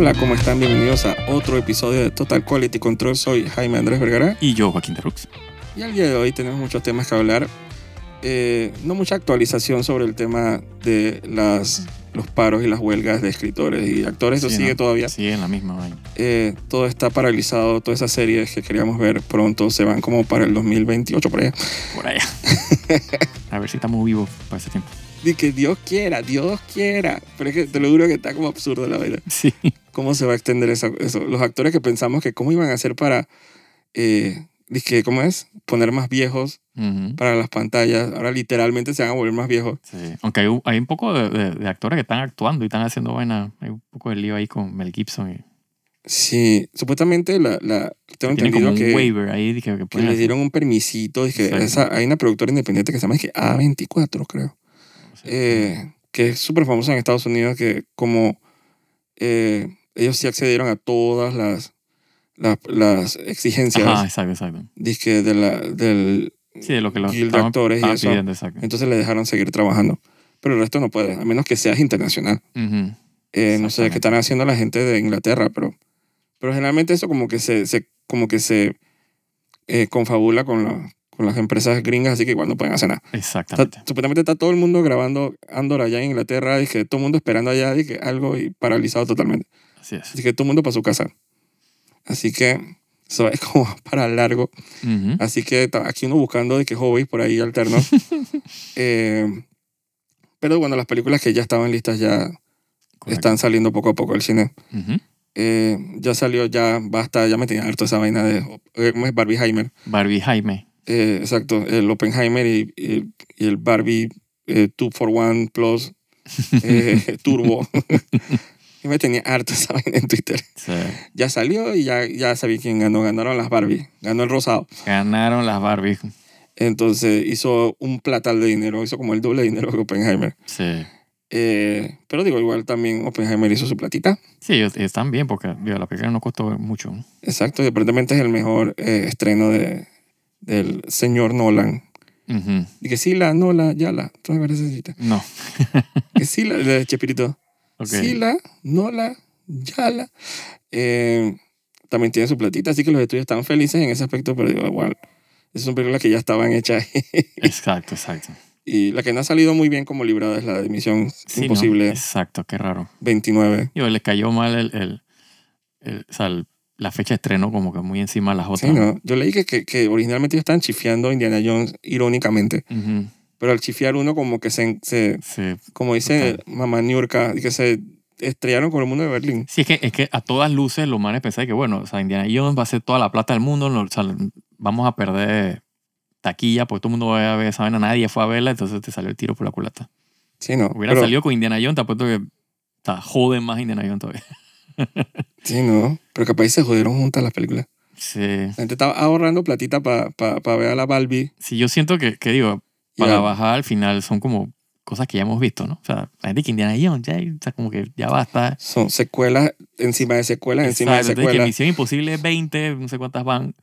Hola, ¿cómo están? Bienvenidos a otro episodio de Total Quality Control. Soy Jaime Andrés Vergara Y yo, Joaquín Terux. y al día de hoy tenemos muchos temas que hablar. Eh, no mucha actualización sobre el tema de las, los paros y las huelgas de escritores y actores. Eso Sí, sigue ¿no? todavía. Sigue en la misma vaina. Eh, todo está paralizado. Todas esas series que queríamos ver pronto se van como para el 2028 por allá. Por allá. A ver si estamos vivos para ese tiempo. Y que Dios quiera, Dios quiera. Pero es que te lo juro que está como absurdo la vida. Sí. ¿Cómo se va a extender eso? eso? Los actores que pensamos que cómo iban a hacer para, eh, ¿cómo es? Poner más viejos para las pantallas. Ahora literalmente se van a volver más viejos. Sí. Aunque hay, un- hay un poco de, de- de actores que están actuando y están haciendo vaina. Hay un poco de lío ahí con Mel Gibson. Y, Sí, supuestamente la, la, tengo entendido un que, waiver ahí de que, que le dieron un permisito. Sí. esa, hay una productora independiente que se llama dizque, A24, creo. Sí. eh, que es súper famosa en Estados Unidos, que como eh, ellos sí accedieron a todas las, las, las exigencias Ajá, exacto, exacto. dizque, de la, del Sí, de lo que los Guild de actores y eso. pidiendo. Entonces le dejaron seguir trabajando. Pero el resto no puede, a menos que seas internacional. Ujú. Eh, no sé qué están haciendo la gente de Inglaterra, pero, pero generalmente eso como que se, se- como que se eh, confabula con, la- con las empresas gringas, así que igual no pueden hacer nada. Está- Exactamente. supuestamente está todo el mundo grabando Andor allá en Inglaterra y que todo el mundo esperando allá y que algo y paralizado totalmente. Así es. Así que todo el mundo para su casa. Así que eso es como para largo. Ujú. Así que aquí uno buscando de que hobbies por ahí alternos. Eh, pero bueno, las películas que ya estaban listas ya Correcto. están saliendo poco a poco al cine. Ujú. Eh, ya salió, ya basta, ya me tenía harto esa vaina de eh, ¿cómo es? Barbieheimer. Barbie Jaime. Eh, exacto, el Oppenheimer y, y- y el Barbie 2 for 1 Plus eh, Turbo. Me tenía harto esa vaina en Twitter. Sí. Ya salió y ya, ya sabía quién ganó. Ganaron las Barbie. Ganó el rosado. Ganaron las Barbie. Entonces hizo un platal de dinero. Hizo como el doble de dinero que Oppenheimer. Sí. Eh, pero digo, igual también Oppenheimer hizo su platita. Sí, ellos están bien porque digo, la película no costó mucho. ¿no? Exacto. Y aparentemente es el mejor eh, estreno de, del señor Nolan. Y que sí, la, no la, ya la. Tú me pareces. No. Que sí, la, de Chespirito. Ok. Sí, la, no la, ya la. Eh, también tiene su platita, así que los estudios están felices en ese aspecto, pero digo, igual, esas son películas que ya estaban hechas. Exacto, exacto. y la que no ha salido muy bien como librada es la de Misión Sí, ¿no? Imposible Exacto, qué raro. 29. Digo, le cayó mal el, el, el- o sea, el- la fecha de estreno como que muy encima de las Sí, otras. ¿no? Yo leí que, que, que originalmente ellos estaban chifiando a Indiana Jones irónicamente, Ujú. Pero al chifiar uno como que se, se Sí. como dice Mamá Niurka, que se estrellaron con el mundo de Berlín. Sí, es que, es que a todas luces los manes pensaban que, bueno, o sea, Indiana Jones va a ser toda la plata del mundo, no, o sea, vamos a perder taquilla porque todo el mundo va a ver esa vaina, nadie fue a verla, entonces te salió el tiro por la culata. Sí, no. Hubiera pero- salido con Indiana Jones, te apuesto que sea, joden más Indiana Jones todavía. Sí, no. Pero capaz se jodieron juntas las películas. Sí. La gente estaba ahorrando platita para pa, pa ver a la Barbie. Sí, yo siento que, que digo, para a- bajar al final son como cosas que ya hemos visto, ¿no? O sea, la gente que Indiana Jones, ya, o sea, como que ya basta. Son secuelas encima de secuelas encima de entonces que secuelas. Misión Imposible 20, no sé cuántas van.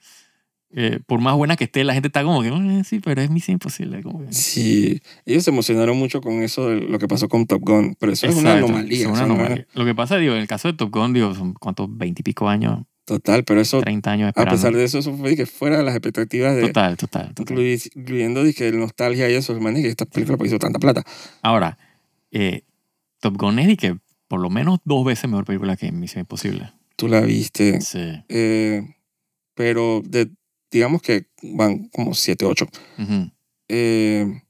Eh, por más buena que esté, la gente está como que, "Eh, sí, pero es Misión Imposible. Como que, Sí, ellos se emocionaron mucho con eso de lo que pasó con Top Gun, pero eso es una es anomalía. Lo que pasa, digo, en el caso de Top Gun, digo, son cuántos, 20 y pico años, Total, pero eso, 30 años a esperando. pesar de eso, eso fue que fuera de las expectativas de, Total, total, total. incluy- incluyendo dizque, el nostalgia y eso, man, y que esta película hizo tanta plata. Ahora, eh, Top Gun es que por lo menos dos veces mejor película que Misión Imposible. Tú la viste, Sí. eh, pero de, digamos que van como 7, 8. Ujú. Eh,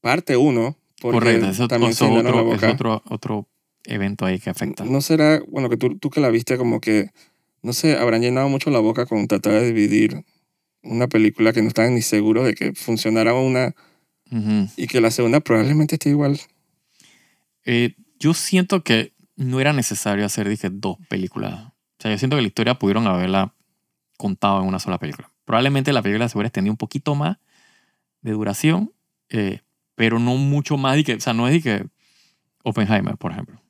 parte 1, porque Correcto, eso, también la otro, es otro, otro evento ahí que afecta. No será, bueno, que tú, tú que la viste como que, no sé, habrán llenado mucho la boca con tratar de dividir una película que no estaban ni seguros de que funcionara una y que la segunda probablemente esté igual. Eh, yo siento que no era necesario hacer dije, dos películas. O sea, yo siento que la historia pudieron haberla contado en una sola película. Probablemente la película se hubiera extendido un poquito más de duración, eh, pero no mucho más. de que, o sea, no es de que Oppenheimer, por ejemplo.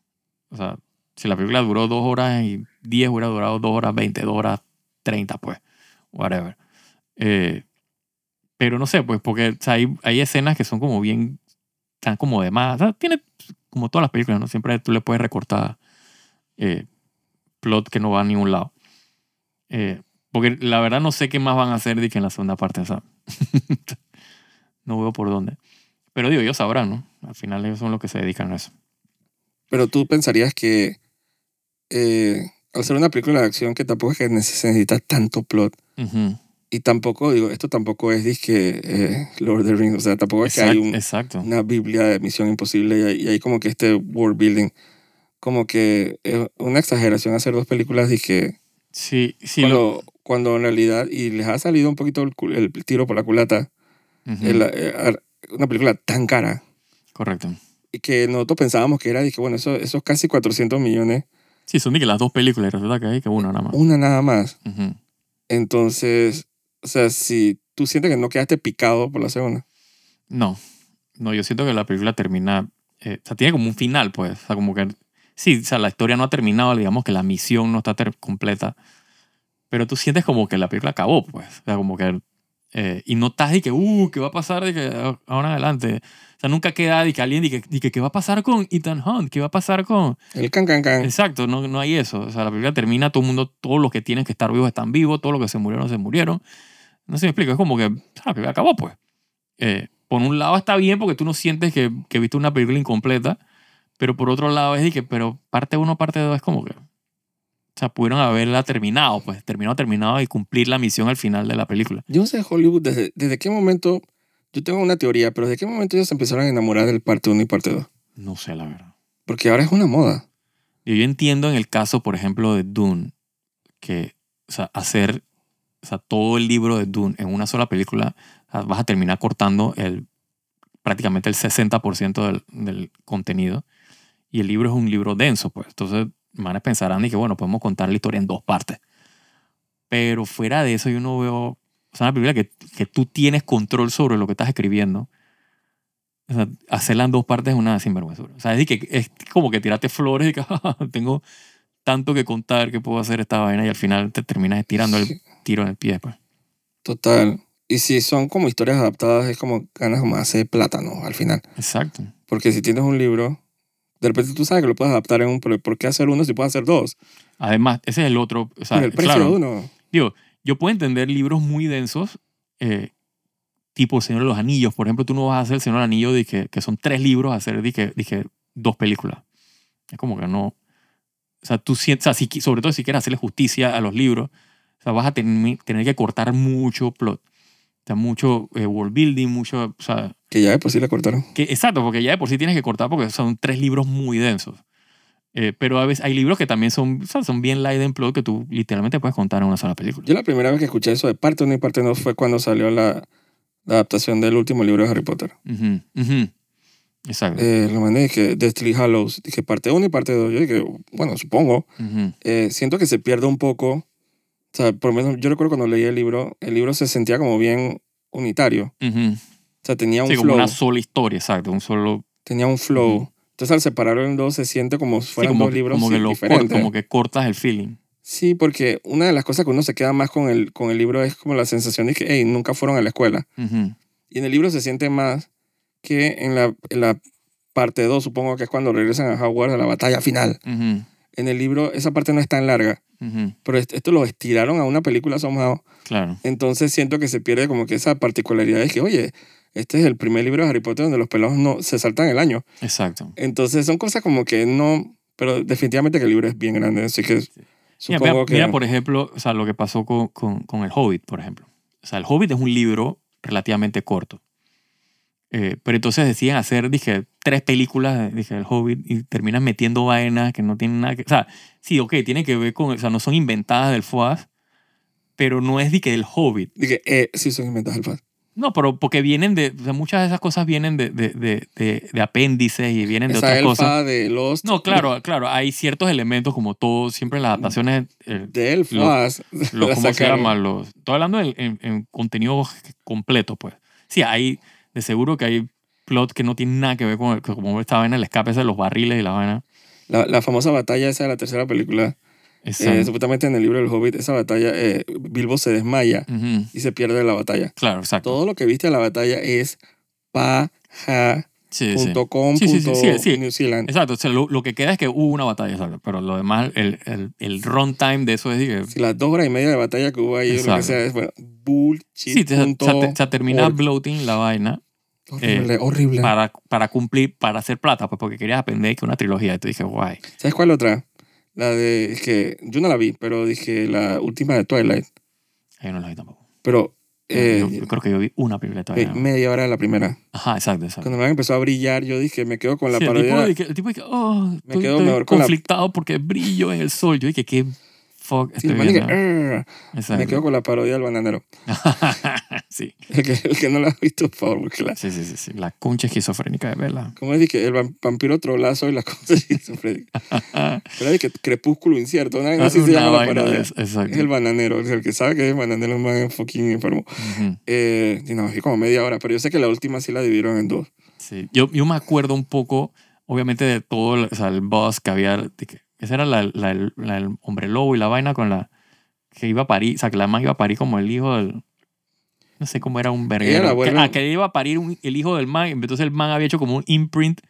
O sea, si la película duró dos horas y diez, hubiera durado dos horas veinte, dos horas treinta, pues. Whatever. Eh, pero no sé, pues, porque o sea, hay, hay escenas que son como bien, están como de más. O sea, tiene como todas las películas, ¿no? Siempre tú le puedes recortar eh, plot que no va a ningún lado. Eh, porque la verdad no sé qué más van a hacer de que en la segunda parte. o sea, no veo por dónde. Pero digo, ellos sabrán, ¿no? Al final ellos son los que se dedican a eso. Pero tú pensarías que eh, al ser una película de acción que tampoco es que necesita tanto plot Ujú. y tampoco, digo, esto tampoco es disque eh, Lord of the Rings, o sea, tampoco es que hay Exact- un- Exacto. una biblia de Misión Imposible y hay, y hay como que este world building, como que es una exageración hacer dos películas disque Sí, sí. lo- cuando, cuando en realidad, y les ha salido un poquito el, el tiro por la culata, Ujú. el- eh, ar- una película tan cara Correcto. y que nosotros pensábamos que era, dije, bueno, eso, esos casi 400 millones, Sí, son de que las dos películas y resulta que hay que una nada más. una nada más. Ujú. Entonces, o sea, si tú sientes que no quedaste picado por la segunda. No, no, yo siento que la película termina, eh, o sea, tiene como un final, pues, o sea, como que, sí, o sea, la historia no ha terminado, digamos que la misión no está completa, pero tú sientes como que la película acabó, pues, o sea, como que, eh, y no estás de que, uh, ¿qué va a pasar de que a- ahora en adelante? O sea, nunca queda de que alguien que, que, ¿qué va a pasar con Ethan Hunt? ¿Qué va a pasar con...? El can can can. Exacto, no, no hay eso. O sea, la película termina, todo el mundo, todos los que tienen que estar vivos están vivos, todos los que se murieron se murieron. No sé si me explico, es como que ah, la película acabó, pues. Eh, por un lado está bien porque tú no sientes que, que viste una película incompleta, pero por otro lado es de que, pero parte 1, parte 2 es como que, o sea, pudieron haberla terminado, pues, terminado, terminado y cumplir la misión al final de la película. Yo no sé Hollywood desde, desde qué momento, yo tengo una teoría, pero desde qué momento ellos se empezaron a enamorar del parte 1 y parte 2. No sé, la verdad. Porque ahora es una moda. Yo, yo entiendo en el caso, por ejemplo, de Dune, que o sea, hacer o sea, todo el libro de Dune en una sola película, o sea, vas a terminar cortando el, prácticamente el 60% del, del contenido. Y el libro es un libro denso, pues. Entonces, manes pensarán y que, bueno, podemos contar la historia en dos partes. Pero fuera de eso, yo no veo... O sea, una película que, que tú tienes control sobre lo que estás escribiendo. O sea, hacerla en dos partes es una sinvergüenzura. O sea, es, que, es como que tirarte flores y que "Ah, tengo tanto que contar que puedo hacer esta vaina y al final te terminas tirando el tiro en el pie. Pues. Total. Y si son como historias adaptadas, es como ganas como hacer plátano al final. Exacto. Porque si tienes un libro, de repente tú sabes que lo puedes adaptar en un, pero ¿por qué hacer uno si puedes hacer dos? Además, ese es el otro. O sea, el precio claro, de uno. Digo, yo puedo entender libros muy densos, eh, tipo Señor de los Anillos. Por ejemplo, tú no vas a hacer El Señor del Anillo de que, que son tres libros, a hacer de que dos películas. Es como que no. O sea, tú sientes, o sea, si sobre todo si quieres hacerle justicia a los libros, o sea, vas a ten- tener que cortar mucho plot. O sea, mucho eh, world building, mucho. O sea, Que ya de por sí la cortaron. que, exacto, porque ya de por sí tienes que cortar porque son tres libros muy densos. Eh, pero a veces hay libros que también son, son bien light en plot que tú literalmente puedes contar en una sola película. Yo la primera vez que escuché eso de parte 1 y parte 2 fue cuando salió la, la adaptación del último libro de Harry Potter. Ujú, ujú. Exacto. Eh, lo mandé dije Deathly Hallows. Dije parte 1 y parte 2. Yo dije, bueno, supongo. Ujú. Eh, siento que se pierde un poco. O sea, por lo menos yo recuerdo cuando leí el libro, el libro se sentía como bien unitario. O sea, tenía un Sí, como flow. una sola historia, exacto. Un solo. Tenía un flow. Entonces al separarlo en dos se siente como si sí, fueran como, dos libros como, que sí, lo diferentes. como que cortas el feeling. Sí, porque una de las cosas que uno se queda más con el, con el libro es como la sensación de que, hey, nunca fueron a la escuela. Y en el libro se siente más que en la, en la parte 2, supongo que es cuando regresan a Hogwarts a la batalla final. En el libro esa parte no es tan larga, pero est- esto lo estiraron a una película somehow. Claro. Entonces siento que se pierde como que esa particularidad de que, oye, este es el primer libro de Harry Potter donde los pelados no se saltan el año. Exacto. Entonces son cosas como que no, pero definitivamente que el libro es bien grande, así que Mira, supongo mira, que... mira, por ejemplo, o sea, lo que pasó con, con, con El Hobbit, por ejemplo. O sea, El Hobbit es un libro relativamente corto. Eh, pero entonces deciden hacer, dije, tres películas, dije, El Hobbit, y terminan metiendo vainas que no tienen nada que... O sea, sí, ok, tiene que ver con... O sea, no son inventadas del FOAS, pero no es de que del Hobbit. Dije, eh, sí, son inventadas el fan. No, pero porque vienen de... O sea, muchas de esas cosas vienen de, de, de, de, apéndices y vienen de Esa otras cosas. de Lost. No, claro, claro. Hay ciertos elementos como todo, siempre en las adaptaciones... eh, De elfas. lo, la ¿cómo se sacaron. llama? Los, estoy hablando en, en- en contenido completo, pues. Sí, hay, de seguro que hay plot que no tiene nada que ver con el, como esta vaina, el escape ese de los barriles y la vaina. La, la famosa batalla esa de la tercera película. Eh, supuestamente en el libro del Hobbit, esa batalla, eh, Bilbo se desmaya Ujú, y se pierde la batalla. Claro, exacto. Todo lo que viste de la batalla es paja Sí, punto com, Sí, sí, sí, punto. New Zealand. Exacto, o sea, lo, lo que queda es que hubo una batalla, exacto. Pero lo demás, el, el, el runtime de eso es que... Si las dos horas y media de batalla que hubo ahí, o lo que Exacto. sea, es bueno, bullshit. Sí, te- te- o sea, termina org. bloating la vaina Horrible, horrible. para, para cumplir, para hacer plata, pues porque querías aprender que una trilogía. Y tú dije, guay. ¿Sabes cuál otra? La de, es que yo no la vi, pero dije la última de Twilight. Yo no la vi tampoco. Pero eh, yo, yo creo que yo vi una película eh, todavía. media hora de la primera. Ajá, exacto, exacto. Cuando me empezó a brillar, yo dije, me quedo con la Sí, el, parodia. tipo de el tipo de que, oh, Me estoy, quedo estoy mejor con la- conflictado porque brillo en el sol. Yo dije, ¿qué fuck Sí, estoy dije, viendo? Exacto. me quedo con la parodia del bananero. sí. El que, el que no la ha visto, por favor, búsquela. sí, sí, sí, sí. La concha esquizofrénica de Vela. ¿Cómo es que el vam- vampiro trolazo y esquizofrénicas? Era de que crepúsculo incierto, una vez así se llama la parodia. Exacto. Es el bananero, el que sabe que es el bananero es más fucking enfermo. Ujú. Eh, y no, vi como media hora, pero yo sé que la última sí la dividieron en dos. Sí. Yo, yo me acuerdo un poco, obviamente, de todo o sea, el boss que había. de que- esa era la, la, el- la- el hombre lobo y la vaina con la. que iba a parir. O sea, que la man iba a parir como el hijo del. No sé cómo era un la verguero. Que, ah, que iba a parir un- el hijo del man. Entonces el man había hecho como un imprint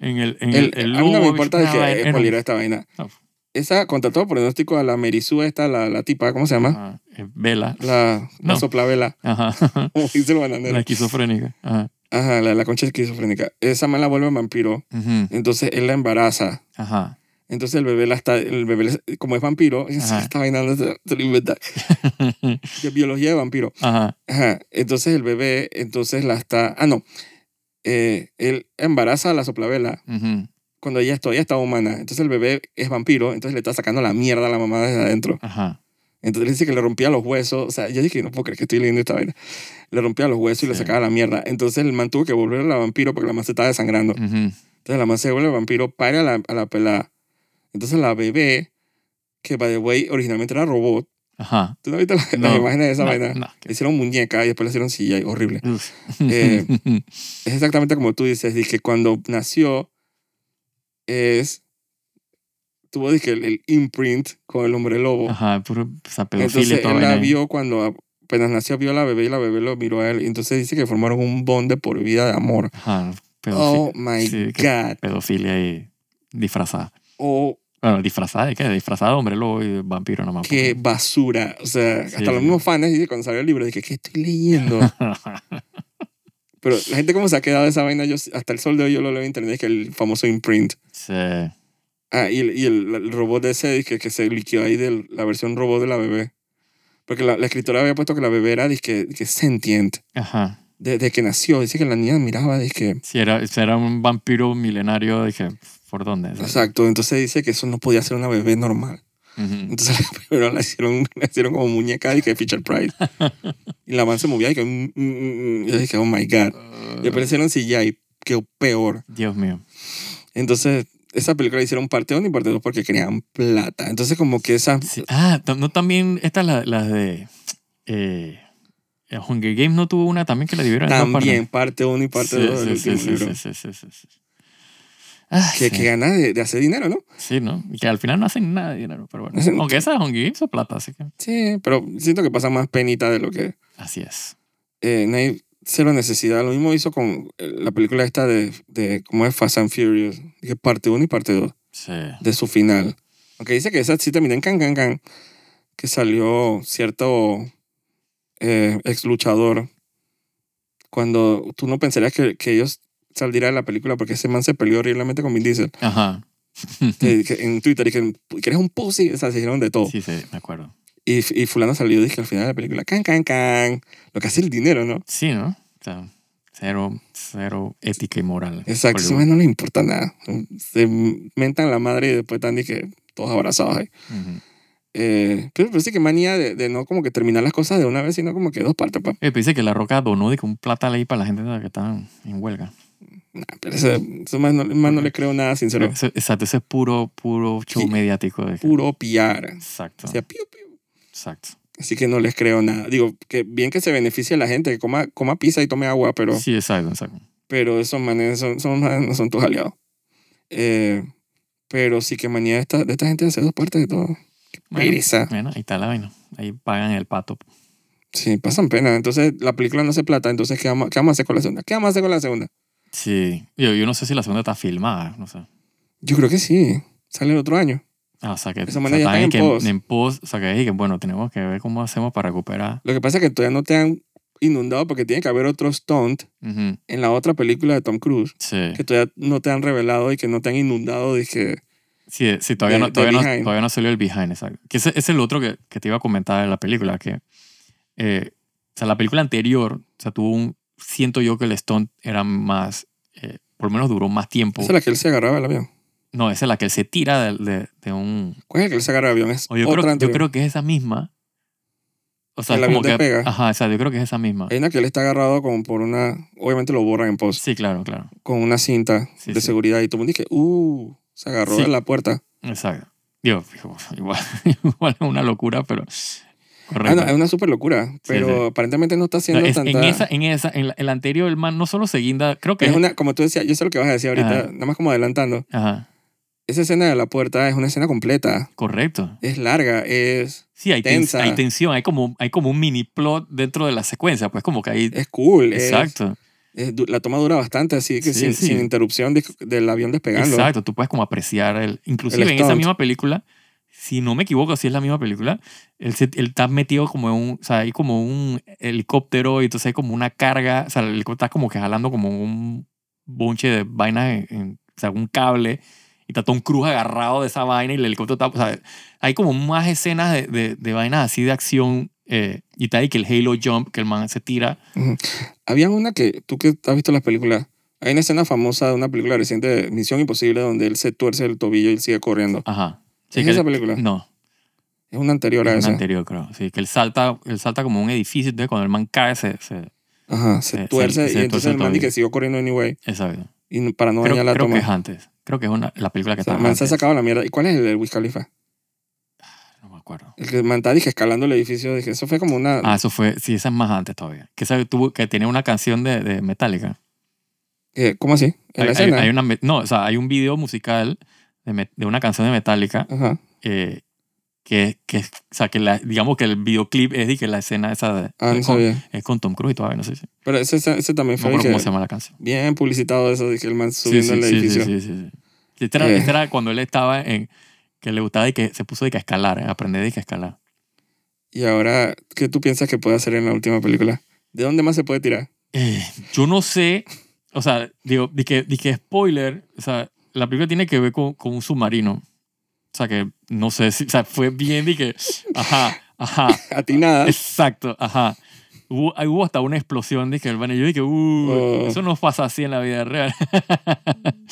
en el, en El, el, el a mí no lobo, me importa de que eh, era- esta vaina. No. Esa, contra todo pronóstico, a la Merizú esta, la, la tipa, ¿cómo se llama? Ajá, eh, Vela. La, la No. soplavela, Ajá. como dice el la bananero. esquizofrénica. Ajá. Ajá, la, la concha esquizofrénica. Esa man la vuelve vampiro, Ujú. entonces él la embaraza. Ajá. Entonces el bebé la está, el bebé como es vampiro, Ajá. está vainando, se, lo inventa. De biología de vampiro. Ajá. Ajá. Entonces el bebé, entonces la está, ah no, eh, él embaraza a la soplavela Ujú. cuando ella todavía está humana. Entonces el bebé es vampiro, entonces le está sacando la mierda a la mamá desde adentro. Ajá. Entonces le dice que le rompía los huesos. O sea, yo dije, no puedo creer que estoy leyendo esta vaina. Le rompía los huesos y le Sí. sacaba la mierda. Entonces el man tuvo que volver a la vampiro porque la man se estaba desangrando. Ujú. Entonces la man se vuelve vampiro, para a la, a la pelada. Entonces la bebé, que by the way, originalmente era robot. Ajá. ¿Tú no viste la- No. las imágenes de esa No, vaina? no. Le hicieron muñeca y después le hicieron silla. y Horrible. Eh, Es exactamente como tú dices. Dije, cuando nació, es... Tuvo, dije, el, el imprint con el hombre lobo. Ajá, puro o Entonces él la vio cuando apenas nació, vio a la bebé y la bebé lo miró a él. Y entonces dice que formaron un bond de por vida de amor. Ajá, Oh my Sí, que- God. pedofilia y disfrazada. Oh, Bueno, disfrazada de qué? Disfrazada de hombre lobo y de vampiro nomás. qué basura. O sea, Sí. hasta los mismos fans dice cuando salió el libro, dije, ¿qué estoy leyendo? Pero la gente como se ha quedado de esa vaina, yo, hasta el sol de hoy yo lo leo en internet, que el famoso imprint. sí. Ah, y el, y el, el robot de ese dije, que se liquidó ahí de la versión robot de la bebé. Porque la, la escritora había puesto que la bebé era dizque, que sentient. Ajá. Desde que nació, dice que la niña miraba, dije, Si era, era un vampiro milenario, dije, ¿por dónde? Exacto, entonces dice que eso no podía ser una bebé normal. Ujú. Entonces primero la hicieron, la hicieron como muñeca y que Fisher Price. Y la man se movía y que... mm, mm, mm, yo dije, oh my God. Y después le hicieron CGI, que peor. Dios mío. Entonces, esa película la hicieron parte 1 y parte 2 porque querían plata. Entonces, como que esa... Sí. Ah, no también, estas las las de... Eh, eh, Hunger Games no tuvo una también que la dividieron en? También parte 1 y parte 2 del sí, último sí, libro. sí, sí, sí, sí, Ah, Que, sí. que gana de, de hacer dinero, ¿no? Sí, ¿no? Y que al final no hacen nada de dinero, pero bueno. Hacen- Aunque esa Hunger Games hizo plata, así que Sí, pero siento que pasa más penita de lo que... así es. Eh, no hay cero necesidad. Lo mismo hizo con eh, la película esta de, de ¿cómo es? Fast and Furious. Dije parte 1 y parte 2. Sí. de su final. Aunque dice que esa sí termina en can, can, can, que salió cierto eh, ex luchador cuando tú no pensarías que, que ellos saldrían de la película porque ese man se peleó horriblemente con Vin Diesel Ajá. que, que en Twitter y que, que eres un pussy o sea se dijeron de todo Sí, sí, me acuerdo. y, y fulano salió y dije al final de la película can can can lo que hace el dinero ¿no? Sí, ¿no? O sea, cero, cero ética y moral. exacto ese man no le importa nada se mentan la madre y después están que todos abrazados ahí Ujú. Eh, pero, pero sí que manía de, de no como que terminar las cosas de una vez, sino como que dos partes, pa. Eh, pero dice que La Roca donó de que un plata ley para la gente que estaban en huelga. Nah, pero eso, eso más, no, más no le creo nada sincero. Eso- exacto, ese es puro, puro show Sí. mediático. De Puro pillar. Exacto, O sea, piu, piu. exacto. Así que no les creo nada. Digo, que bien que se beneficie la gente, que coma, coma pizza y tome agua, pero, Sí, exacto, exacto. pero esos manes son, son, no son tus aliados. Eh, pero sí que manía de esta, de esta gente hace dos partes de todo. Qué Bueno. Bueno, ahí está la vaina. Ahí pagan el pato. Sí, pasan pena. Entonces la película no hace plata, entonces ¿qué vamos, qué vamos a hacer con la segunda? ¿Qué vamos a hacer con la segunda? Sí. Yo, yo no sé si la segunda está filmada, no sé. Yo creo que sí. Sale el otro año. Ah, o sea, que, Esa o manera sea, ya está también en que post. en post, o sea, que dije que, bueno, tenemos que ver cómo hacemos para recuperar. Lo que pasa es que todavía no te han inundado porque tiene que haber otro stunt Ujú. en la otra película de Tom Cruise Sí. que todavía no te han revelado y que no te han inundado. Dije, Sí, sí, todavía, de- no, todavía, no, todavía no salió el behind, exacto. Que ese, ese es el otro que, que te iba a comentar de la película, que, eh, o sea, la película anterior, o sea, tuvo un, siento yo que el stunt era más, eh, por lo menos duró más tiempo. esa es la que él se agarraba del avión. No, esa es la que él se tira de, de, de un... ¿Cuál es el que él se agarra del avión? Es O yo, otra creo, yo creo que es esa misma. O sea, El es como avión que... despega. Ajá, o sea, yo creo que es esa misma. Hay una que él está agarrado como por una... Obviamente lo borran en post. Sí, claro, claro. Con una cinta Sí, de sí. seguridad. Y todo el mundo dice, uh, se agarró Sí. de la puerta. Exacto. Digo, igual, igual es una locura, pero... Ah, Correcto. no, es una super locura. Pero sí. aparentemente no está No, haciendo es- tanta... en esa, en esa, en la, el anterior, el man no solo se guinda, creo que Es una, como tú decías, yo sé lo que vas a decir ahorita, Ajá. nada más como adelantando. Ajá, Esa escena de la puerta es una escena completa. correcto. Es larga, es, Sí, hay, tens- Tensa. hay tensión, hay como, hay como un mini plot dentro de la secuencia, pues como que hay... es cool. es- Exacto, es du- la toma dura bastante, así que Sí, sin, sí. sin interrupción de- del avión despegando. exacto. Tú puedes como apreciar el... Inclusive El en esa misma película, si no me equivoco, si es la misma película, él, se- él está metido como en un... O sea, hay como un helicóptero y entonces hay como una carga, o sea, el helicóptero está como que jalando como un bonche de vainas, en, en- o sea, un cable y está Tom Cruise agarrado de esa vaina y el helicóptero está... O sea, hay como más escenas de, de, de vainas así de acción eh, y está ahí que el Halo Jump, que el man se tira. Había una que, tú que has visto las películas, hay una escena famosa de una película reciente de Misión Imposible donde él se tuerce el tobillo y él sigue corriendo. Ajá. Sí, ¿Es que esa él- película? No, Es una anterior a es esa. una anterior, creo. Sí, que él salta, él salta como un edificio, entonces cuando el man cae, se... se Ajá, se Se- tuerce se- y entonces el el man dice que siguió corriendo anyway exacto. y para no Creo, dañar la creo toma. que es antes. Creo que es una, la película que O sea, está el man se ha antes. sacado la mierda. ¿Y cuál es el de Wiz Khalifa? No me acuerdo. El que el man está dije, escalando el edificio. Dije, eso fue como una... Ah, eso fue... Sí, esa es más antes todavía. Que, esa tuvo, que tenía una canción de, de Metallica. eh, ¿Cómo así? En Hay, la escena. hay una, no, o sea, hay un video musical de, de una canción de Metallica Ajá. eh, que, que, o sea, que la, digamos que el videoclip es de que la escena esa de, Ah, no es, con, es con Tom Cruise y todavía no sé si. Pero ese, ese, también No fue dije, cómo se llama la canción. bien publicitado eso. Dije, el man subiendo sí, el sí, sí, edificio. sí, sí, sí. Este era, Eh. este era cuando él estaba en que le gustaba y que se puso de que escalar, eh, aprender de que escalar. Y ahora, ¿qué tú piensas que puede hacer en la última película? ¿De dónde más se puede tirar? Eh, yo no sé, o sea, digo, di que, di que spoiler, o sea, la película tiene que ver con, con un submarino. O sea, que no sé si, o sea, fue bien de que, ajá, ajá, A ti nada. exacto, ajá. Hubo, hubo hasta una explosión que el yo dije, uh, Oh. eso no pasa así en la vida real.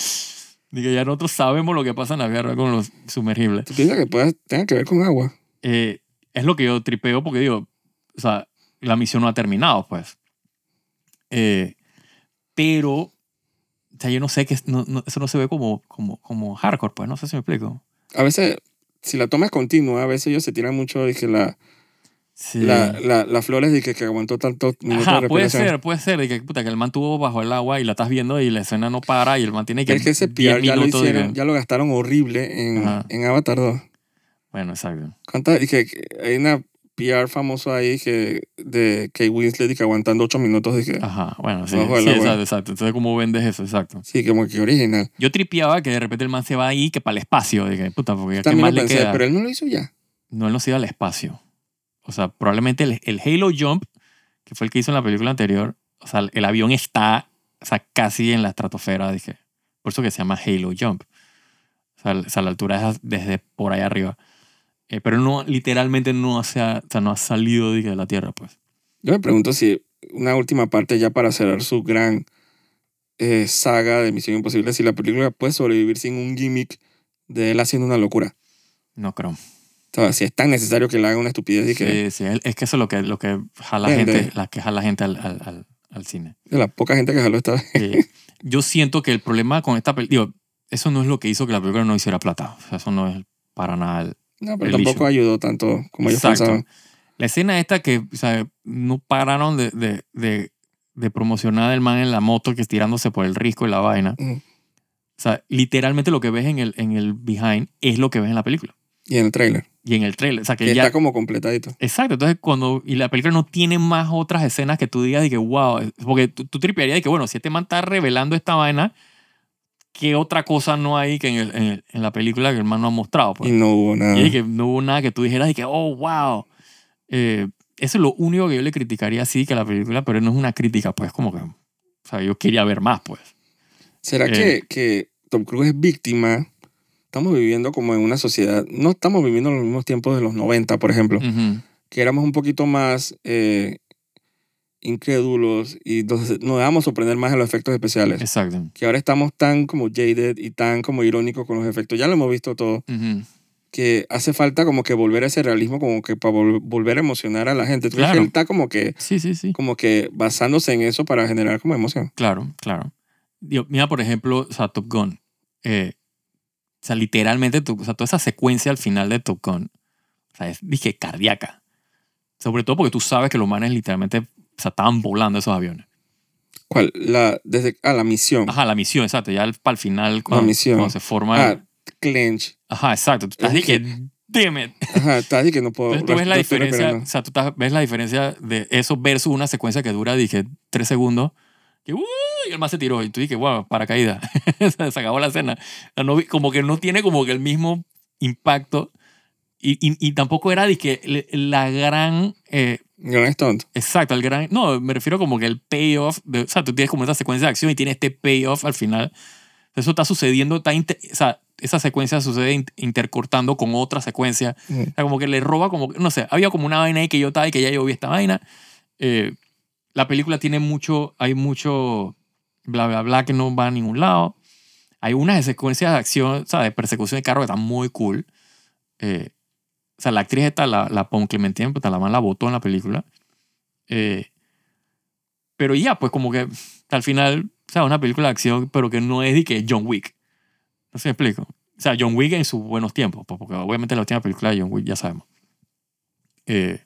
Dije, ya nosotros sabemos lo que pasa en la vida real con los sumergibles. ¿Tú piensas que pueda, tenga que ver con agua? Eh, es lo que yo tripeo porque digo, o sea, la misión no ha terminado, pues. Eh, pero, sea, yo no sé que no, no- eso no se ve como, como, como hardcore, pues, no sé si me explico. A veces, si la toma es continua, a veces ellos se tiran mucho, la, Sí. la, la, las flores de que, que aguantó tantos minutos Ajá, de puede ser, puede ser, de que, puta, que el man tuvo bajo el agua y la estás viendo y la escena no para y el man tiene que... Es que ese 10 PR ya lo de hicieron, que- ya lo gastaron horrible en, en Avatar 2. Bueno, exacto. ¿Cuántas? Dije, que hay una PR famoso ahí que, de Kate Winslet y que aguantando 8 minutos. Dije, Ajá, bueno, sí, sí, exacto, exacto. Entonces, ¿cómo vendes eso? Exacto. sí, como que original. Yo tripeaba que de repente el man se va ahí que para el espacio. Dije, puta, porque qué También más lo le pensé, queda. pero él no lo hizo ya. no, él no se iba al espacio. O sea, probablemente el, el Halo Jump, que fue el que hizo en la película anterior, o sea, el avión está o sea, casi en la estratosfera, dije. Por eso que se llama Halo Jump. O sea, o sea, la altura es desde por ahí arriba. Eh, pero no, literalmente no, se ha, o sea, no ha salido de la Tierra, pues. Yo me pregunto si una última parte ya para cerrar su gran eh, saga de Misión Imposible, si la película puede sobrevivir sin un gimmick de él haciendo una locura. No creo. O sea, si es tan necesario que le haga una estupidez y que Sí, sí, es que eso es lo que, lo que jala Vende. gente, la que jala gente al, al, al, al cine. de la poca gente que jaló esta Eh, yo siento que el problema con esta película, digo, eso no es lo que hizo que la película no hiciera plata. O sea, eso no es para nada. el- No, pero tampoco issue. ayudó tanto como ellos Exacto. pensaban. La escena esta que, o sea, no pararon de, de, de, de promocionar el man en la moto que estirándose por el risco y la vaina. O sea, literalmente lo que ves en el, en el behind es lo que ves en la película. Y en el trailer. y en el trailer. O sea, que, Que ya... está como completadito. Exacto, entonces cuando... Y la película no tiene más otras escenas que tú digas de que, wow, porque tú, tú tripearías de que, bueno, si este man está revelando esta vaina, ¿qué otra cosa no hay que en, el- en el- en la película que el man no ha mostrado? Pues? Y no hubo nada. Y que no hubo nada que tú dijeras y que, oh, wow. Eh, eso es lo único que yo le criticaría así que la película, pero no es una crítica, pues como que, o sea, yo quería ver más, pues. ¿Será Eh. que, que Tom Cruise es víctima? Estamos viviendo como en una sociedad, no estamos viviendo en los mismos tiempos de los 90, por ejemplo, que éramos un poquito más eh, incrédulos y entonces nos dejamos sorprender más en los efectos especiales. Exacto. Que ahora estamos tan como jaded y tan como irónicos con los efectos. Ya lo hemos visto todo. Ujú. Que hace falta como que volver a ese realismo, como que para vol- volver a emocionar a la gente. ¿Tú crees que Claro. él está como que, Sí, sí, sí. como que basándose en eso para generar como emoción? Claro, claro. Digo, mira, por ejemplo, o sea, Top Gun. Eh, o sea, literalmente, tu- o sea, toda esa secuencia al final de Top Gun, o sea, es, dije, cardíaca. Sobre todo porque tú sabes que los manes literalmente, sea, estaban volando esos aviones. ¿Cuál? La, desde, ah, la misión. Ajá, la misión, exacto. Ya para el final, cuando, misión. cuando se forma... el- Ah, clench. Ajá, exacto. Tú estás Es dije, damn it. Ajá, está así que no puedo. Entonces tú ves la diferencia, o sea, tú estás- ves la diferencia de eso versus una secuencia que dura, dije, tres segundos. Que, "Uy", y el más se tiró. Y tú dije, wow, paracaídas. se acabó la escena. No como que no tiene como que el mismo impacto. Y, y, y tampoco era que le- la gran... eh, Gran stunt. exacto, el gran... No, me refiero como que el payoff. De, o sea, tú tienes como esta secuencia de acción y tienes este payoff al final. Eso está sucediendo, está inter- o sea, esa secuencia sucede in- intercortando con otra secuencia. Ujú. O sea, como que le roba, como, no sé, había como una vaina ahí que yo estaba y que ya yo vi esta vaina. Eh, la película tiene mucho, hay mucho bla, bla, bla que no va a ningún lado. Hay unas secuencias de acción, o sea, de persecución de carro que están muy cool. Eh, o sea, la actriz esta, la, la Pon Clementine, pues la votó en la película. Eh, pero ya, pues como que al final, o sea, una película de acción, pero que no es de que John Wick. No sé si me explico. O sea, John Wick en sus buenos tiempos, pues, porque obviamente la última película de John Wick ya sabemos. Eh,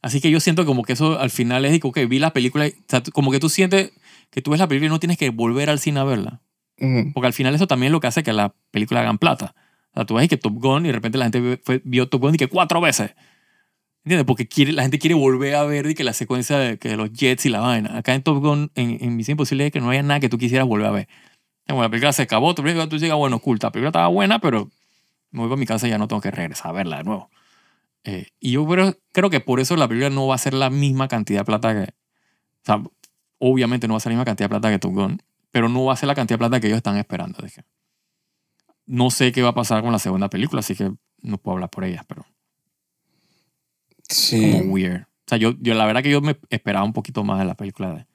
así que yo siento como que eso al final es de que, vi la película, y- o sea, como que tú sientes que tú ves la película y no tienes que volver al cine a verla. Ujú. Porque al final eso también es lo que hace que la película hagan plata. Sea, tú ves que Top Gun y de repente la gente fue- vio Top Gun y que cuatro veces. ¿Entiendes? Porque quiere, la gente quiere volver a ver y que la secuencia de, que los jets y la vaina. Acá en Top Gun, en, en Misión Imposible, es que no haya nada que tú quisieras volver a ver. Como la película se acabó, tu película, tú digas, bueno, oculta. La película estaba buena, pero me voy a mi casa y ya no tengo que regresar a verla de nuevo. Eh, y yo creo, creo que por eso la película no va a ser la misma cantidad de plata que... O sea, obviamente no va a ser la misma cantidad de plata que Top Gun, pero no va a ser la cantidad de plata que ellos están esperando. Dije. No sé qué va a pasar con la segunda película, así que no puedo hablar por ellas, pero Sí. como weird. O sea, yo, yo la verdad que yo me esperaba un poquito más de la película de,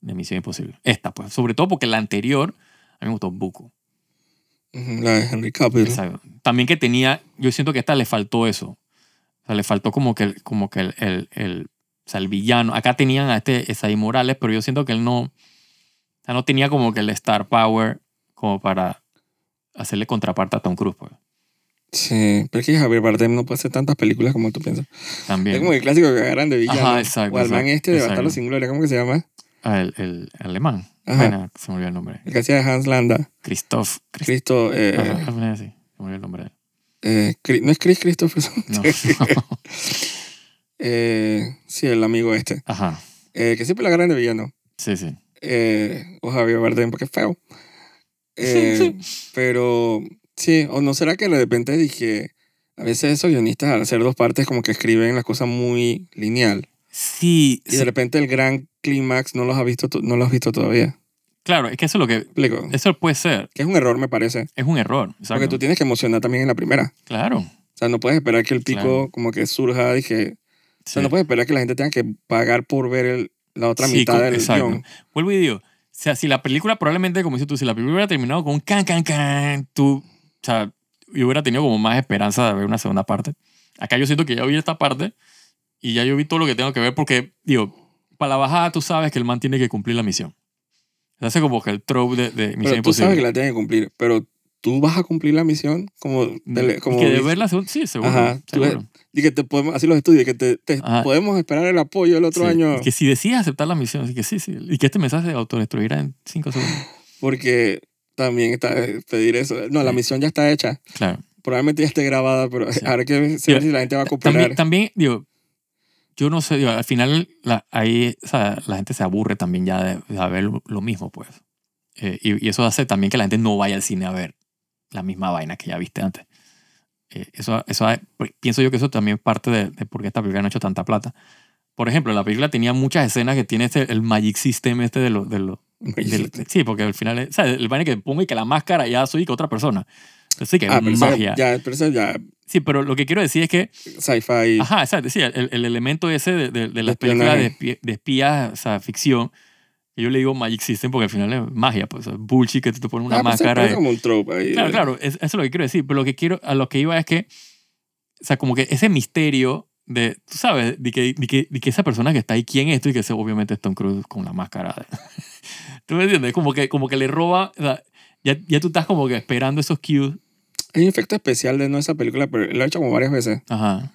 de Misión Imposible. Esta, pues. Sobre todo porque la anterior a mí me gustó buco. La de Henry Cavill. También que tenía, yo siento que a esta le faltó eso. O sea, le faltó como que, el- como que el, el, el, o sea, el villano. Acá tenían a este Esaí Morales, pero yo siento que él no, o sea, no tenía como que el star power como para hacerle contraparte a Tom Cruise, pues. Sí, pero es que Javier Bardem no puede hacer tantas películas como tú piensas. También. Es como el clásico que agarran de villano. Ajá, exacto, O al man este de. Bastardo sin Gloria, ¿cómo que se llama? Ah, el, el alemán. Ajá. Bueno, se me olvidó el nombre. El que hacía de Hans Landa. Christoph. Christ- Cristo. Eh, Ajá, así. Se me olvidó el nombre de él. eh, no es Chris Christopherson. No. Eh, sí, el amigo este. Ajá. Eh, que siempre la agarran de villano. Sí, sí. Eh, o Javier Bardem, porque es feo. Eh, pero sí, o no será que de repente dije. A veces esos guionistas al hacer dos partes como que escriben las cosas muy lineal. Sí, Y sí, de repente el gran clímax no los has visto, to- no los has visto todavía. claro, es que eso es lo que... Explico. Eso puede ser. Que es un error, me parece. Es un error. Porque exacto. tú tienes que emocionar también en la primera. Claro. O sea, no puedes esperar que el pico Claro. como que surja y que... O Sí. sea, no puedes esperar que la gente tenga que pagar por ver el- la otra Sí, mitad del exacto. guion. Vuelvo y digo, o sea, si la película probablemente, como dices tú, si la película hubiera terminado con un can, can, can, tú, o sea, yo hubiera tenido como más esperanza de ver una segunda parte. Acá yo siento que ya vi esta parte y ya yo vi todo lo que tengo que ver porque, digo, para la bajada tú sabes que el man tiene que cumplir la misión. Se hace como que el trope de, de Misión Pero tú Imposible. sabes que la tienes que cumplir, pero tú vas a cumplir la misión como... Y como que de sí, seguro. Ajá, seguro. Y que te podemos, así los estudios, que te, te podemos esperar el apoyo el otro Sí, año. y que si decides aceptar la misión, así que sí, sí. Y que este mensaje se autodestruirá en cinco segundos. Porque también está eh, pedir eso. No, la misión ya está hecha. Claro. probablemente ya esté grabada, pero Sí. habrá que ver Digo, si la gente va a También, cooperar. también, digo, yo no sé, digo, al final la, ahí, o sea, la gente se aburre también ya de, de ver lo, lo mismo, pues. Eh, y, y eso hace también que la gente no vaya al cine a ver la misma vaina que ya viste antes. Eh, eso, eso ha- pienso yo que eso también parte de, de por qué esta película no ha hecho tanta plata. Por ejemplo, la película tenía muchas escenas que tiene este, el Magic System este de los... De lo, del- sí, porque al final, es- o sea, el vaina que pongo y que la máscara ya soy que otra persona. Sí, que Ah, es magia. ya, pero ya Sí, pero lo que quiero decir es que sci-fi. Ajá, exacto. Sí, el, el elemento ese de, de, de las películas de, de espías, o sea, ficción, que yo le digo Magic System porque al final es magia, pues, sea, bullshit que te pones una Ah, pues máscara. parece y- como un trope ahí. Claro, claro, es- eso es lo que quiero decir. Pero lo que quiero, a lo que iba es que, o sea, como que ese misterio de, tú sabes, de que, de que, de que esa persona que está ahí, ¿quién es esto? Y que ese obviamente es Tom Cruise con la máscara. de- ¿Tú me entiendes? Como que, como que le roba, o sea, ya, ya tú estás como que esperando esos cues. Hay un efecto especial de no esa película, pero lo ha hecho como varias veces. Ajá,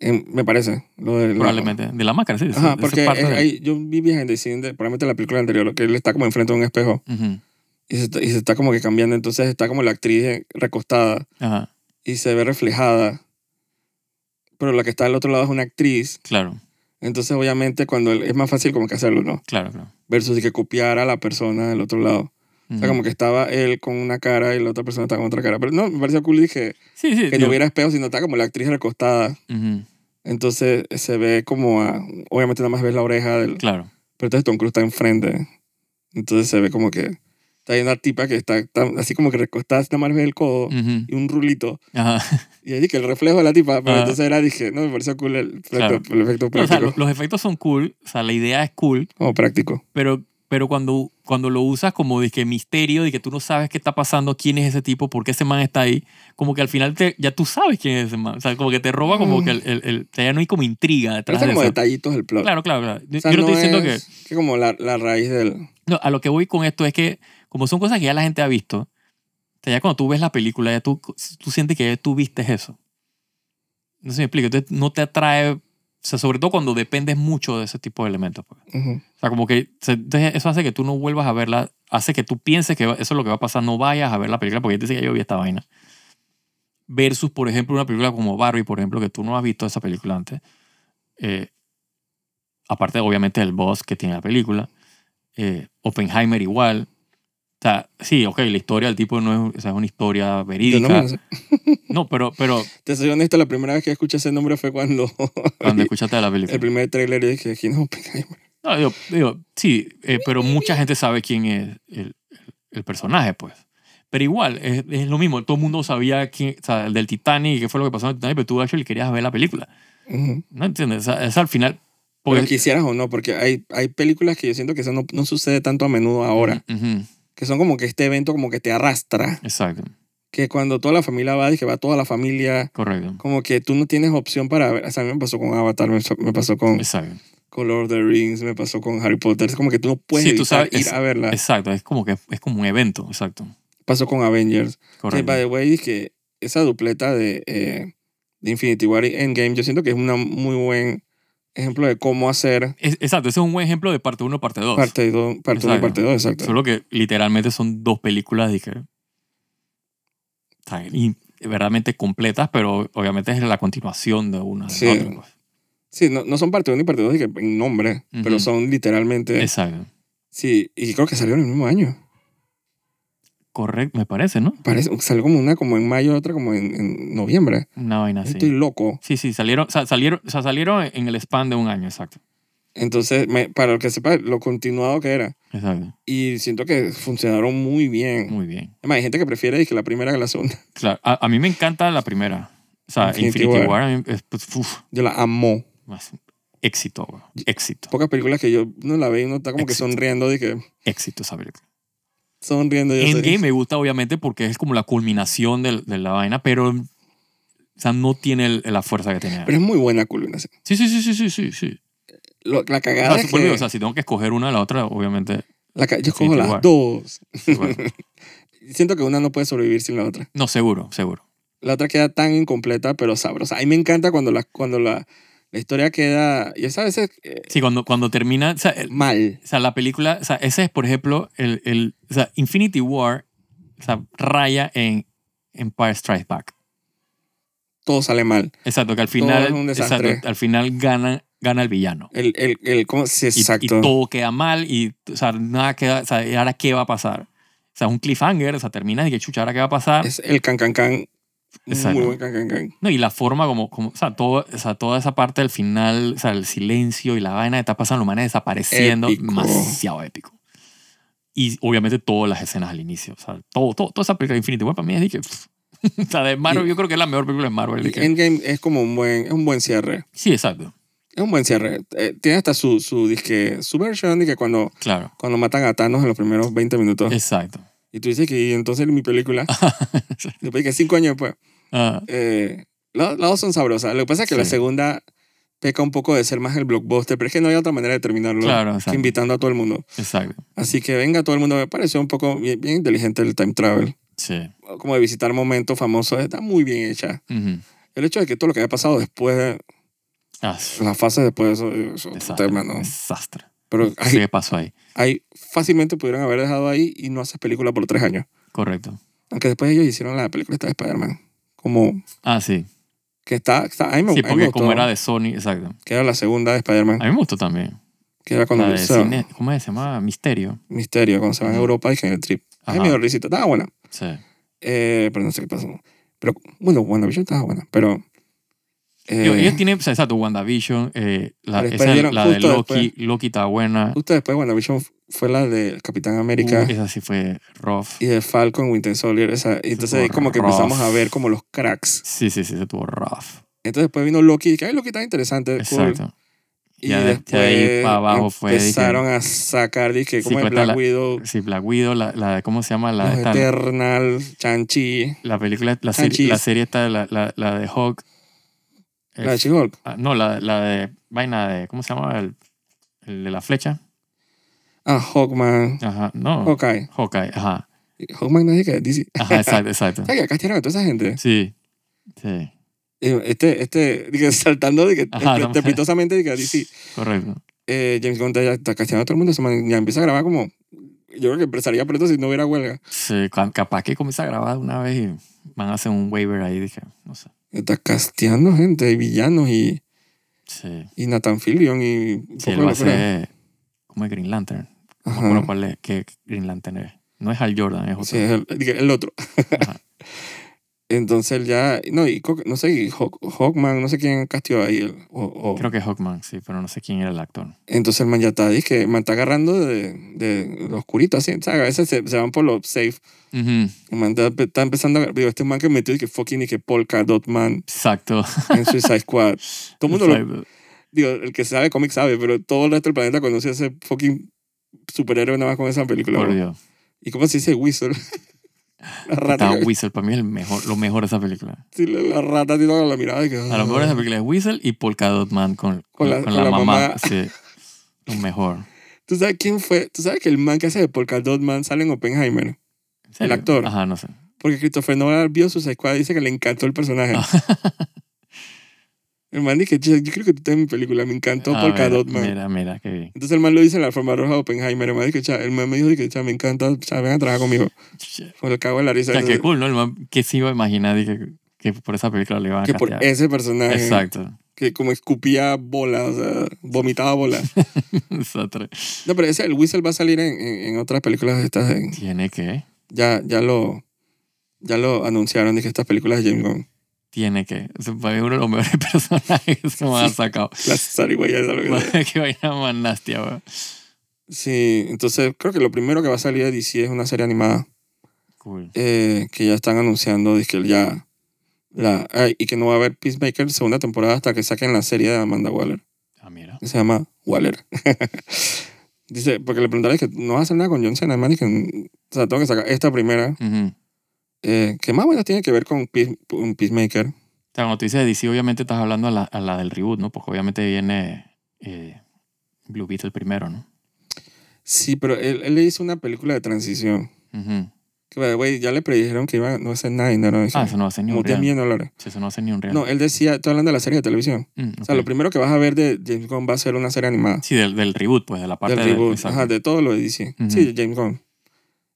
en- me parece. Lo de la- probablemente. De la máscara, sí. eso- Ajá, eso es porque parte eh, de- hay- yo vi scenes de probablemente la película anterior, que él está como enfrente de un espejo Ujú, y se, está, y se está como que cambiando. Entonces está como la actriz eh, recostada Ajá, y se ve reflejada. Pero la que está al otro lado es una actriz. claro, Entonces, obviamente, cuando él- es más fácil como que hacerlo, ¿no? claro, claro. Versus que copiar a la persona del otro lado. O sea, como que estaba él con una cara y la otra persona estaba con otra cara. Pero no, me pareció cool y dije Sí, sí. que no hubiera espejo, sino está como la actriz recostada. ujú, Entonces se ve como, a- obviamente nada más ves la oreja del... Claro. Pero entonces Tom Cruise está enfrente. Entonces se ve como que está ahí una tipa que está, está así como que recostada, nada más ves el codo Ujú, y un rulito. Ajá. Y ahí que el reflejo de la tipa. Pero Ah. entonces era, dije, no, me pareció cool el efecto, Claro. el efecto No, o sea, práctico. lo- los efectos son cool, o sea, la idea es cool, como práctico. pero, pero cuando, cuando lo usas como de que misterio, de que tú no sabes qué está pasando, quién es ese tipo, por qué ese man está ahí, como que al final te, ya tú sabes quién es ese man. O sea, como que te roba como Mm. que el, el, el- o sea, ya no hay como intriga Pero detrás está de como eso. detallitos el plot. Claro, claro, claro. Yo, O sea, yo no, estoy diciendo que... es que como la, la raíz del... No, a lo que voy con esto es que, como son cosas que ya la gente ha visto, o sea, ya cuando tú ves la película, ya tú, tú sientes que ya tú viste eso. No sé si me explico. Entonces, no te atrae, o sea, sobre todo cuando dependes mucho de ese tipo de elementos. Ujú. O sea, como que se- eso hace que tú no vuelvas a verla, hace que tú pienses que eso es lo que va a pasar, no vayas a ver la película porque dice que yo vi esta vaina. Versus, por ejemplo, una película como Barbie, por ejemplo, que tú no has visto esa película antes. Eh, aparte, obviamente, del boss que tiene la película. Eh, Oppenheimer igual. O sea, sí, ok, la historia del tipo no es, o sea, es una historia verídica. no me. No, pero, pero Te soy honesto, la primera vez que escuché ese nombre fue cuando cuando escuchaste la película. el primer trailer y dije, ¿quién es Oppenheimer? No, digo, digo, sí, eh, pero mucha gente sabe quién es el, el- personaje, pues. Pero igual, es, es lo mismo. Todo el mundo sabía quién, o sea, el del Titanic qué fue lo que pasó en el Titanic, pero tú actually querías ver la película. Ujú. ¿No entiendes? O sea, es al final... Pero Porque, quisieras o no, porque hay, hay películas que yo siento que eso no, no sucede tanto a menudo ahora. Ujú, Que son como que este evento como que te arrastra. exacto, Que cuando toda la familia va, y que va toda la familia, correcto. como que tú no tienes opción para ver. O sea, a mí me pasó con Avatar, me, me pasó con, Exacto. con Lord of the Rings, me pasó con Harry Potter. Es como que tú no puedes Sí, tú evitar sabes, ir es- a verla. Exacto, es como que es como un evento, exacto. Pasó con Avengers. Que, Correcto. by the way, que esa dupleta de, eh, de Infinity War y Endgame, yo siento que es un muy buen ejemplo de cómo hacer Es- exacto, ese es un buen ejemplo de parte 1 parte 2. parte 1 parte uno y Exacto. parte 2, exacto. Solo que literalmente son dos películas sea, y verdaderamente completas, pero obviamente es la continuación de una de Sí. otra. pues. Sí, no, no son parte 1 y parte 2 en nombre, Ujú. pero son literalmente... Exacto. Sí, y creo que salieron el mismo año. Correcto, me parece, ¿no? Parece, salió como una como en mayo, otra como en, en noviembre. Una vaina así. Estoy loco. Sí, sí, salieron, salieron, o sea, salieron en el span de un año, exacto. Entonces, me- para el que sepa lo continuado que era. Exacto. Y siento que funcionaron muy bien. Muy bien. Además, hay gente que prefiere que la primera que la segunda. Claro, a, a mí me encanta la primera. O sea, Infinity Infinity, War. War, a mí es, pues, uf, Yo la amo. más éxito, bro. éxito, Pocas películas que yo no la veo y uno está como que sonriendo de que éxito esa película. Sonriendo. yo. Endgame me gusta obviamente porque es como la culminación del- de, la vaina, pero o sea, no tiene el- la fuerza que tenía. Pero es muy buena culminación. Sí, sí, sí, sí, sí, sí. sí. Lo- la O cagada sea, es que... o sea, si tengo que escoger una de la otra, obviamente. la ca- yo cojo Infinity las dos. bueno, Siento que una no puede sobrevivir sin la otra. no, seguro, seguro. La otra queda tan incompleta, pero sabrosa. A mí me encanta cuando cuando la, la historia queda... Y esa veces eh, Sí, cuando, cuando termina, o sea, el- mal. o sea, la película, o sea, ese es, por ejemplo, el, el o sea, Infinity War, o sea, raya en Empire Strikes Back. todo sale mal. Exacto, que al final, es un desastre. exacto, al final gana, gana el villano. El, el, el, ¿cómo? Sí, Y, exacto. y todo queda mal y, o sea, nada queda, o sea, ¿y ahora qué va a pasar? O sea, es un cliffhanger, o sea, terminas y que chucha, ¿ahora qué va a pasar? Es el can, can, can. Exacto. Muy buen can, can, can. No, y la forma como, como o, sea, todo, o sea, toda esa parte del final, o sea, el silencio y la vaina que está pasando, desapareciendo, Épico. demasiado épico. Y obviamente todas las escenas al inicio, o sea, todo, todo, toda esa película de Infinity War para mí es de que, o sea, de Marvel, Y- yo creo que es la mejor película de Marvel. de Y que- Endgame es como un buen, es un buen cierre. sí, exacto, Es un buen cierre. Eh, tiene hasta su, su, disque, su versión de que cuando, claro, cuando matan a Thanos en los primeros 20 minutos. exacto. Y tú dices que y entonces mi película, después de que cinco años después, Ah, eh, las las dos son sabrosas. Lo que pasa es que la Sí. segunda peca un poco de ser más el blockbuster, pero es que no hay otra manera de terminarlo Claro, que invitando a todo el mundo. exacto. Así que venga todo el mundo. Me pareció un poco bien, bien inteligente el time travel. Sí. Como de visitar momentos famosos. Está muy bien hecha. Ujú. El hecho de que todo lo que haya pasado después, de Ah, es- las fases después, eso, eso es otro desastre, tema, ¿no? desastre. Pero hay, qué pasó ahí. hay, fácilmente pudieron haber dejado ahí y no haces película por tres años. Correcto. Aunque después ellos hicieron la película esta de Spider-Man. Como Ah, sí. que está, está a mí me, Sí, me porque gustó, como era de Sony, exacto. que era la segunda de Spider-Man, A mí me gustó también. que era cuando La de se- cine, ¿Cómo se llama? Misterio. Misterio, cuando se van a. Europa y que en el trip. Ajá. me dio risita, estaba buena. Sí. Eh, pero no sé qué pasó. Pero bueno, WandaVision estaba buena, pero... eh, Digo, ellos tienen, o sea, exacto, WandaVision, eh, la, esa, después dieron la de Loki, Loki está buena. justo después WandaVision fue la de Capitán América Uh, esa sí fue rough. y de Falcon Winter Soldier. Esa, y entonces como que rough. empezamos a ver como los cracks. Sí, sí, sí, se tuvo rough. Entonces después vino Loki, que ay, Loki está interesante, cool. Exacto. Y Ya de- después de ahí pa' abajo fue que- empezaron a sacar, dije, Sí, como es Black la- Widow, Sí, Black Widow, la, la ¿cómo se llama? La, Eternal, Chanchi, la película, la, la serie esta, la, la, la de Hawk. La de She-Hulk. ah, no, la, la de vaina de, ¿cómo se llama? El, el de la flecha. Ah, Hawkman, Ajá, no. Hawkeye. Hawkeye, ajá. Hawkman no es que DC. Ajá, exacto, exacto. ¿Sabes que acá a toda esa gente? Sí, sí, Este, este, dije, saltando de que estrepitosamente de que DC. correcto. Eh, James Gunn ya está casteando a todo el mundo, ya empieza a grabar como, yo creo que empezaría pronto si no hubiera huelga. Sí, ca- capaz que comienza a grabar una vez y van a hacer un waiver ahí, dije, no sé. Está casteando gente, y villanos y, Sí, y Nathan Fillion y sí él va a ser, ¿cómo es Green Lantern? No me Ajá. acuerdo cuál es, qué Green Lantern es. No es Hal Jordan, es otro. Sí, es el otro. Ajá. Entonces él ya, no, y no sé, y Hawk- Hawkman, no sé quién casteó ahí. el- o, o- Creo que Hawkman, sí, pero no sé quién era el actor. Entonces el man ya está, dije, el man está agarrando de, de lo oscurito, así, ¿sabes? A veces se, se van por lo safe. Ujú, El man está, está empezando a, digo, este man que metió y que fucking y que Polka Dot Man Exacto. en Suicide Squad. Todo el mundo lo, digo, el que sabe cómics sabe, pero todo el resto del planeta conoce a ese fucking superhéroe nada más con esa película. Por. Dios. ¿Y cómo se dice Whistle? La rata. Estaba Whistle, para mí es el mejor, lo mejor de esa película. sí, la, la rata tiene la mirada. y Que, A lo mejor de esa película es Whistle y Polka Dot Man con, con, la- con con la, la mamá. mamá. Sí, lo mejor. ¿Tú sabes quién fue? ¿Tú sabes que el man que hace de Polka Dot Man sale en Oppenheimer? ¿En serio? actor. Ajá, no sé. Porque Christopher Nolan vio Suicide Squad y dice que le encantó el personaje. el man dice, yo, yo creo que tú en mi película, me encantó Ah, Polka mira, Dot Man. Mira, mira, qué bien. Entonces el man lo dice en la forma roja de Oppenheimer. El man, "Cha", el man me dijo que "Cha, me encanta, cha, ven a trabajar conmigo. Por el cago en la risa. O sea, qué cool, ¿no? El man que se iba a imaginar dije, que, por esa película le iban a que por ese personaje, Exacto. que como escupía bola, o sea, vomitaba bola. Exacto. no, pero ese, el Whistle va a salir en, en, en otras películas de estas. en- Tiene que, ya, ya lo ya lo anunciaron, dije, estas películas de James Gunn. Tiene que. Ese fue uno de los mejores personajes que me han sacado. La zarigüeya, esa lo que. Qué vaina más nasty, weón. Sí, entonces creo que lo primero que va a salir de DC es una serie animada Cool. eh, que ya están anunciando, dije, ya. La, y que no va a haber Peacemaker segunda temporada hasta que saquen la serie de Amanda Waller. Ah, mira. que se llama Waller. Dice, porque le preguntaré que no va a hacer nada con John Cena, man, y que, o sea, tengo que sacar esta primera, Ujú. Eh, que más o menos tiene que ver con Peace- un Peacemaker. O sea, cuando tú dices DC, obviamente estás hablando a la, a la del reboot, ¿no? Porque obviamente viene eh, Blue Beetle primero, ¿no? Sí, pero él, él le hizo una película de transición. Ujú. Que, way, ya le predijeron que iba no a hacer nada de dinero. Ah, eso no va a ser ni un 10 real. de dólares. Sí, Eso no va a ser ni un real. No, él decía, estoy hablando de la serie de televisión. Mm, O sea, lo primero que vas a ver de James Gunn va a ser una serie animada. Sí, del, del reboot, pues, de la parte del de- reboot, exacto. ajá, de todo lo de DC. Ujú. Sí, de James Gunn.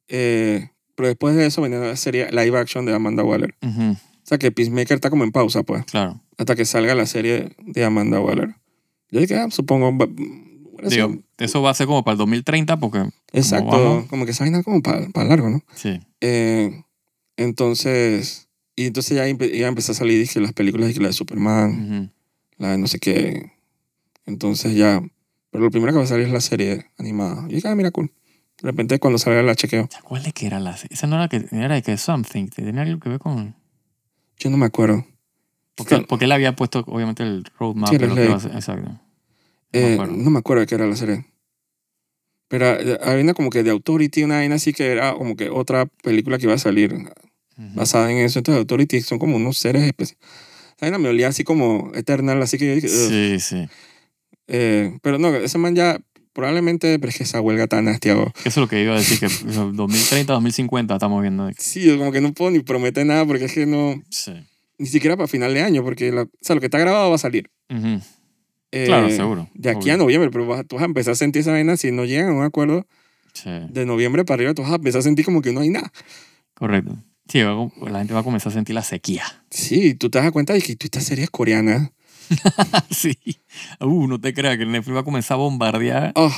Eh, pero después de eso venía la serie live action de Amanda Waller. Ujú. O sea, que Peacemaker está como en pausa, pues, Claro. hasta que salga la serie de Amanda Waller. Yo dije, ah, supongo... Digo, eso va a ser como para el 2030 porque... exacto, vamos. como que esa vaina como para largo, ¿no? Sí. Eh, entonces, y entonces ya empe- ya empezó a salir dije, las películas, dije, la de Superman, Ujú. la de no sé qué. Entonces ya, pero lo primero que va a salir es la serie animada. Y dije, ah, mira, cool. De repente cuando salga la chequeo. ¿Cuál de qué era la Esa no era que era de que Something, tenía algo que ver con... Yo no me acuerdo. Porque, Está- porque él había puesto, obviamente, el roadmap Sí, de lo que iba a. Exacto. Eh, acuerdo. no me acuerdo de qué era la serie. Pero eh, había una como que de Authority, una vaina así que era como que otra película que iba a salir Ujú. basada en eso. Entonces, Authority son como unos seres especiales. Esa vaina me olía así como Eternal, así que yo dije, "Ugh". Sí, sí. Eh, pero no, ese man ya probablemente, pero es que esa huelga tan nasty. hago. Eso es lo que iba a decir, que 2030, 2050 estamos viendo. que- Sí, yo como que no puedo ni prometer nada porque es que no, Sí. ni siquiera para final de año, porque la- o sea, lo que está grabado va a salir. Ujú. Eh, Claro, seguro. De aquí obvio. a noviembre, pero vas, tú vas a empezar a sentir esa vaina si no llegan a un acuerdo Sí, de noviembre para arriba, tú vas a empezar a sentir como que no hay nada. correcto. Sí, la gente va a comenzar a sentir la sequía. Sí, tú te das cuenta de que tú estas series coreanas, sí. Uh, no te creas que Netflix va a comenzar a bombardear. oh,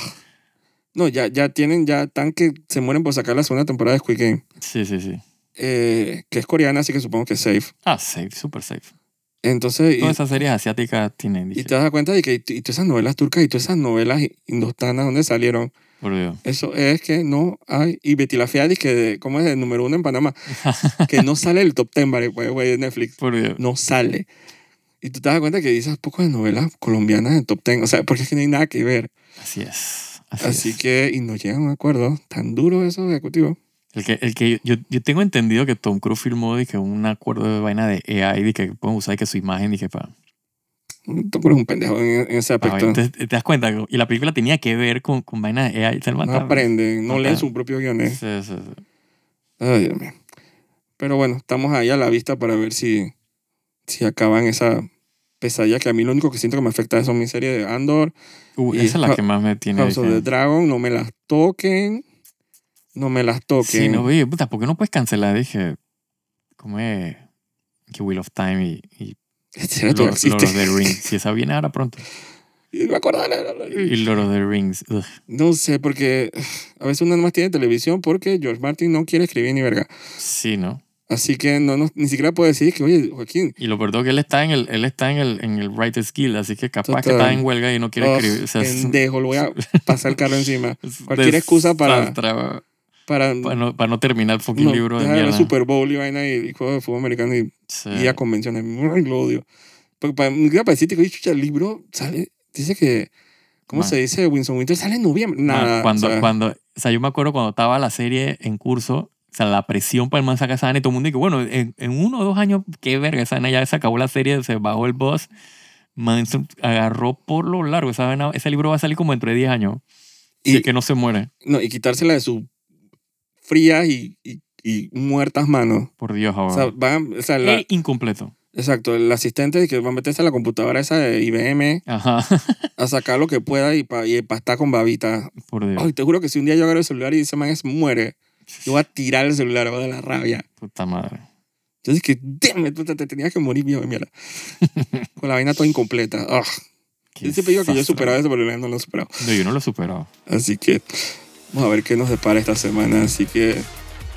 no, ya, ya tienen, ya están que se mueren por sacar la segunda temporada de Squid Game, Sí, sí, sí. eh, que es coreana, así que supongo que es safe. Ah, safe, super safe. Entonces, y, Todas esas series asiáticas tienen, y dije, te das cuenta de que y, y todas esas novelas turcas y todas esas novelas indostanas donde salieron, por Dios. eso es que no hay, y Betty la Fea, dice que, ¿cómo es? El número uno en Panamá, que no sale el top ten, vale, güey, güey, de Netflix. Por Dios. no sale. Y tú te das cuenta que dices poco de novelas colombianas en top 10. O sea, porque es que no hay nada que ver. Así es. Así, Así es. que, y no llegan a un acuerdo. Tan duro eso, ejecutivo. El que, el que yo, yo tengo entendido que Tom Cruise firmó dije, un acuerdo de vaina de AI, de que pueden usar que su imagen, dije, para... Tú eres un pendejo en, en ese aspecto. Entonces, te das cuenta, y la película tenía que ver con, con vaina de AI. No aprenden, no Ajá. leen sus propios guiones. Sí, sí, sí. Ay, Dios mío. Pero bueno, estamos ahí a la vista para ver si, si acaban esa pesadilla que a mí lo único que siento que me afecta son mi serie de Andor, Uh, Y esa es la que más me tiene. House of the Dragon. No me las toquen. No me las toquen. Sí, no, oye, puta, ¿por qué no puedes cancelar? Dije, ¿cómo es? Que Wheel of Time y, y existe. of the Rings. Si esa viene ahora pronto. Y me acuerdo de Y Lord of the Rings. ugh. No sé, porque a veces uno más tiene televisión porque George Martin no quiere escribir ni verga. Sí, ¿no? Así que no, no, ni siquiera puede decir que, oye, Joaquín, Y lo peor es que él está en el, él está en el, en el Writer's Guild, así que capaz que Total. está en huelga y no quiere oh, escribir. O sea, pendejo, lo voy a pasar el carro encima. cualquier excusa para- Para, para, no, para no terminar el fucking no, libro de mierda. Super Bowl y vaina y, y de fútbol americano y, Sí. y a convenciones. Lo odio. Porque para, ni siquiera para decirte que, oye, chucha, el libro sale, dice que, ¿cómo Man. se dice? Winston Winter sale en noviembre. Nada. cuando, o sea, cuando, o sea, yo me acuerdo cuando estaba la serie en curso, sea, la presión para el man sacar esa vaina y todo el mundo dijo, bueno, en, en uno o dos años, qué verga, esa vaina ya se acabó la serie, se bajó el boss, man se agarró por lo largo, esa ese libro va a salir como dentro de 10 años, y es que no se muere, no, y quitársela de sus frías y, y, y muertas manos. por Dios, O sea, ahora. van, o sea, la- incompleto. exacto, el asistente que va a meterse a la computadora esa de IBM Ajá, a sacar lo que pueda y para y pa estar con babita. por Dios. Ay, te juro que si un día yo agarro el celular y ese man es muere, yo voy a tirar el celular, voy a dar la rabia. Puta madre. Dije que, damn puta, te tenías que morir, mío, mierda. con la vaina toda incompleta. Ugh. Qué Yo siempre digo que yo he superado eso, pero no lo he superado. No, yo no lo he superado. Así que vamos a ver qué nos depara esta semana. Así que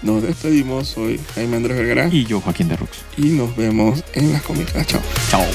nos despedimos. Soy Jaime Andrés Vergara Y yo, Joaquín de Rux. y nos vemos en las cómicas. Chao. Chao.